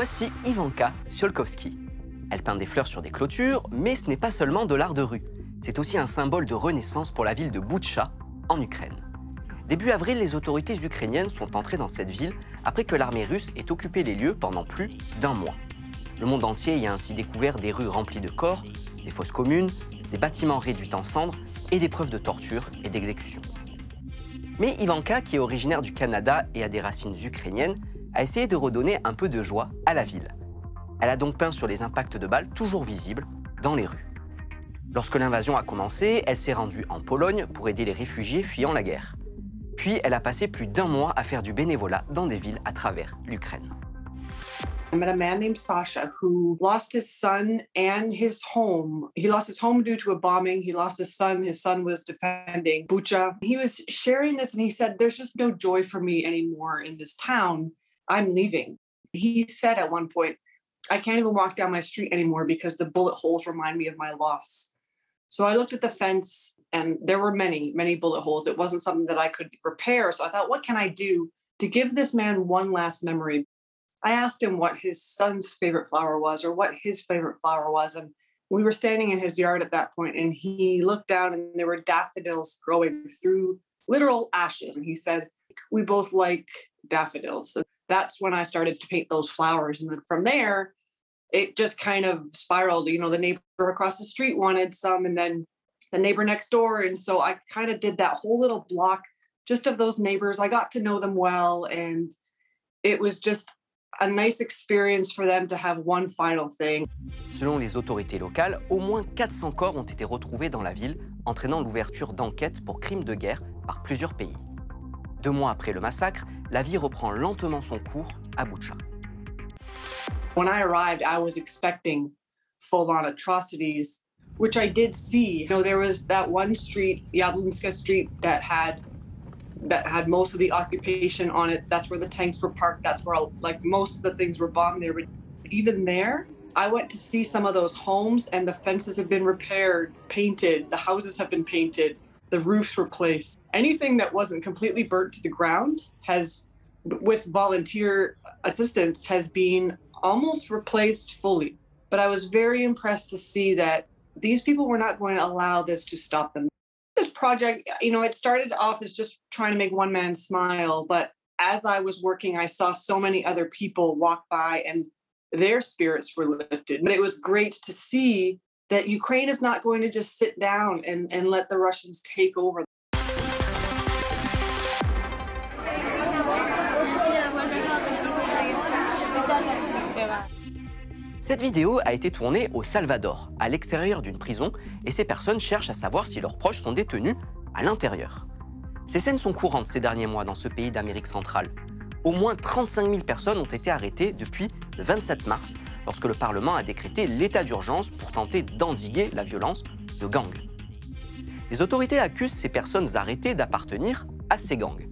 Voici Ivanka Tsiolkovsky. Elle peint des fleurs sur des clôtures, mais ce n'est pas seulement de l'art de rue. C'est aussi un symbole de renaissance pour la ville de Boutcha, en Ukraine. Début avril, les autorités ukrainiennes sont entrées dans cette ville après que l'armée russe ait occupé les lieux pendant plus d'un mois. Le monde entier y a ainsi découvert des rues remplies de corps, des fosses communes, des bâtiments réduits en cendres et des preuves de torture et d'exécution. Mais Ivanka, qui est originaire du Canada et a des racines ukrainiennes, a essayé de redonner un peu de joie à la ville. Elle a donc peint sur les impacts de balles toujours visibles dans les rues. Lorsque l'invasion a commencé, elle s'est rendue en Pologne pour aider les réfugiés fuyant la guerre. Puis elle a passé plus d'un mois à faire du bénévolat dans des villes à travers l'Ukraine. I met a man named Sasha who lost his son and his home. He lost his home due to a bombing. He lost his son. His son was defending Bucha. He was sharing this and he said, There's just no joy for me anymore in this town. I'm leaving. He said at one point, I can't even walk down my street anymore because the bullet holes remind me of my loss. So I looked at the fence and there were many, many bullet holes. It wasn't something that I could repair. So I thought, what can I do to give this man one last memory? I asked him what his son's favorite flower was or what his favorite flower was. And we were standing in his yard at that point and he looked down and there were daffodils growing through literal ashes. And he said, We both like daffodils. That's when I started to paint those flowers. And then from there, it just kind of spiraled. You know, the neighbor across the street wanted some, and then the neighbor next door. And so I kind of did that whole little block just of those neighbors. I got to know them well. And it was just a nice experience for them to have one final thing. Selon les autorités locales, au moins 400 corps ont été retrouvés dans la ville, entraînant l'ouverture d'enquêtes pour crimes de guerre par plusieurs pays. Deux mois après le massacre, la vie reprend lentement son cours à Boucha. When I arrived, I was expecting full on atrocities, which I did see. You know, there was that one street, Yablinska Street, that had that had most of the occupation on it. That's where the tanks were parked. That's where like most of the things were bombed there. Even there, I went to see some of those homes and the fences have been repaired, painted, the houses have been painted, the roofs replaced. Anything that wasn't completely burnt to the ground has with volunteer assistance has been almost replaced fully. But I was very impressed to see that these people were not going to allow this to stop them. This project, you know, it started off as just trying to make one man smile, but as I was working, I saw so many other people walk by and their spirits were lifted. But it was great to see that Ukraine is not going to just sit down and, let the Russians take over. Cette vidéo a été tournée au Salvador, à l'extérieur d'une prison, et ces personnes cherchent à savoir si leurs proches sont détenus à l'intérieur. Ces scènes sont courantes ces derniers mois dans ce pays d'Amérique centrale. Au moins 35 000 personnes ont été arrêtées depuis le 27 mars, lorsque le Parlement a décrété l'état d'urgence pour tenter d'endiguer la violence de gangs. Les autorités accusent ces personnes arrêtées d'appartenir à ces gangs.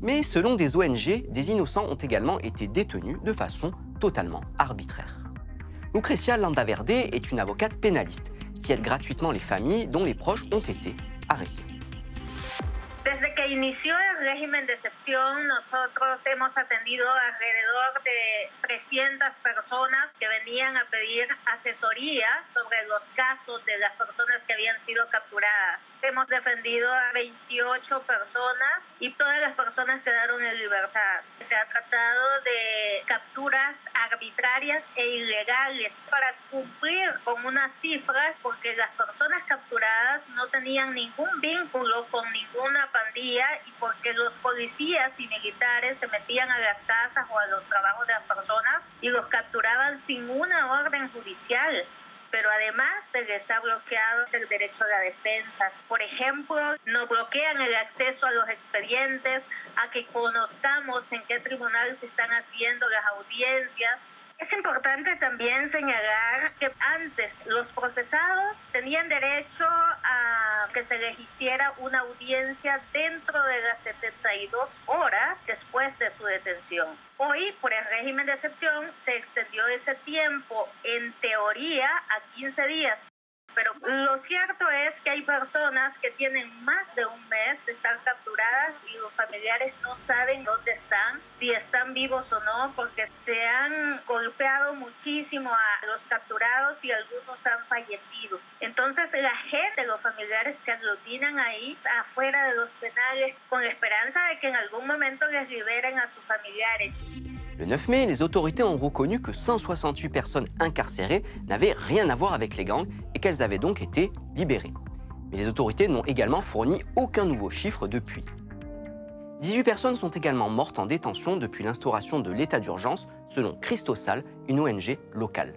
Mais selon des ONG, des innocents ont également été détenus de façon totalement arbitraire. Lucrecia Landaverde est une avocate pénaliste qui aide gratuitement les familles dont les proches ont été arrêtés. Desde que inició el régimen de excepción, nosotros hemos atendido alrededor de 300 personas que venían a pedir asesoría sobre los casos de las personas que habían sido capturadas. Hemos defendido a 28 personas y todas las personas quedaron en libertad. Se ha tratado de capturas arbitrarias e ilegales para cumplir con unas cifras porque las personas capturadas no tenían ningún vínculo con ninguna pandilla y porque los policías y militares se metían a las casas o a los trabajos de las personas y los capturaban sin una orden judicial. Pero además se les ha bloqueado el derecho a la defensa. Por ejemplo, nos bloquean el acceso a los expedientes, a que conozcamos en qué tribunal se están haciendo las audiencias, es importante también señalar que antes los procesados tenían derecho a que se les hiciera una audiencia dentro de las 72 horas después de su detención. Hoy, por el régimen de excepción, se extendió ese tiempo en teoría a 15 días, pero lo cierto es que hay personas que tienen más de un mes de estar capturadas y los familiares no saben dónde están, si están vivos o no, porque se han golpeado muchísimo a los capturados y algunos han fallecido. Entonces la gente, los familiares se aglutinan ahí afuera de los penales con la esperanza de que en algún momento les liberen a sus familiares. Le 9 mai, les autorités ont reconnu que 168 personnes incarcérées n'avaient rien à voir avec les gangs et qu'elles avaient donc été libérées. Mais les autorités n'ont également fourni aucun nouveau chiffre depuis. 18 personnes sont également mortes en détention depuis l'instauration de l'état d'urgence, selon Christosal, une ONG locale.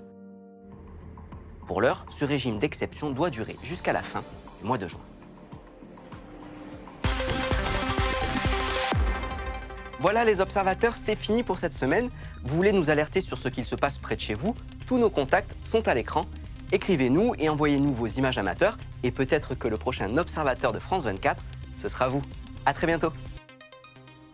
Pour l'heure, ce régime d'exception doit durer jusqu'à la fin du mois de juin. Voilà les observateurs, c'est fini pour cette semaine. Vous voulez nous alerter sur ce qu'il se passe près de chez vous? Tous nos contacts sont à l'écran. Écrivez-nous et envoyez-nous vos images amateurs et peut-être que le prochain observateur de France 24, ce sera vous. À très bientôt